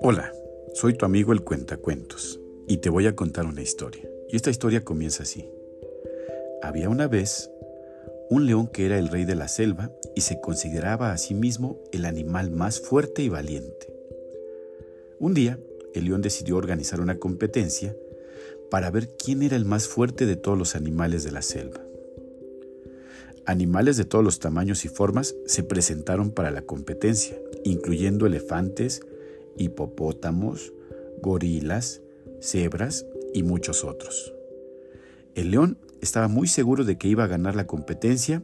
Hola, soy tu amigo el Cuentacuentos y te voy a contar una historia. Y esta historia comienza así. Había una vez un león que era el rey de la selva y se consideraba a sí mismo el animal más fuerte y valiente. Un día, el león decidió organizar una competencia para ver quién era el más fuerte de todos los animales de la selva. Animales de todos los tamaños y formas se presentaron para la competencia, incluyendo elefantes, hipopótamos, gorilas, cebras y muchos otros. El león estaba muy seguro de que iba a ganar la competencia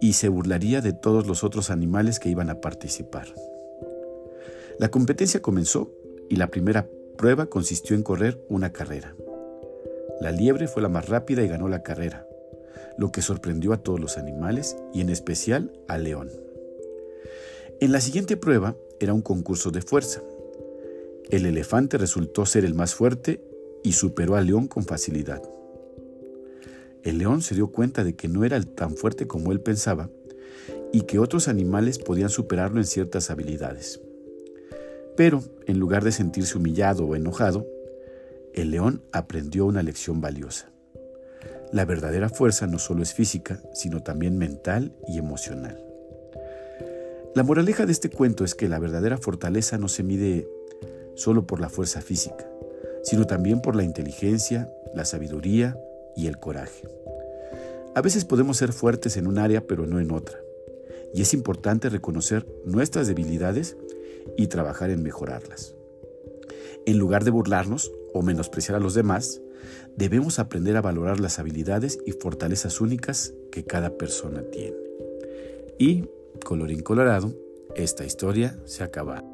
y se burlaría de todos los otros animales que iban a participar. La competencia comenzó y la primera prueba consistió en correr una carrera. La liebre fue la más rápida y ganó la carrera, lo que sorprendió a todos los animales y en especial al león. En la siguiente prueba era un concurso de fuerza. El elefante resultó ser el más fuerte y superó al león con facilidad. El león se dio cuenta de que no era tan fuerte como él pensaba y que otros animales podían superarlo en ciertas habilidades. Pero, en lugar de sentirse humillado o enojado, el león aprendió una lección valiosa. La verdadera fuerza no solo es física, sino también mental y emocional. La moraleja de este cuento es que la verdadera fortaleza no se mide solo por la fuerza física, sino también por la inteligencia, la sabiduría y el coraje. A veces podemos ser fuertes en un área pero no en otra, y es importante reconocer nuestras debilidades y trabajar en mejorarlas. En lugar de burlarnos o menospreciar a los demás, debemos aprender a valorar las habilidades y fortalezas únicas que cada persona tiene. Y colorín colorado, esta historia se acaba.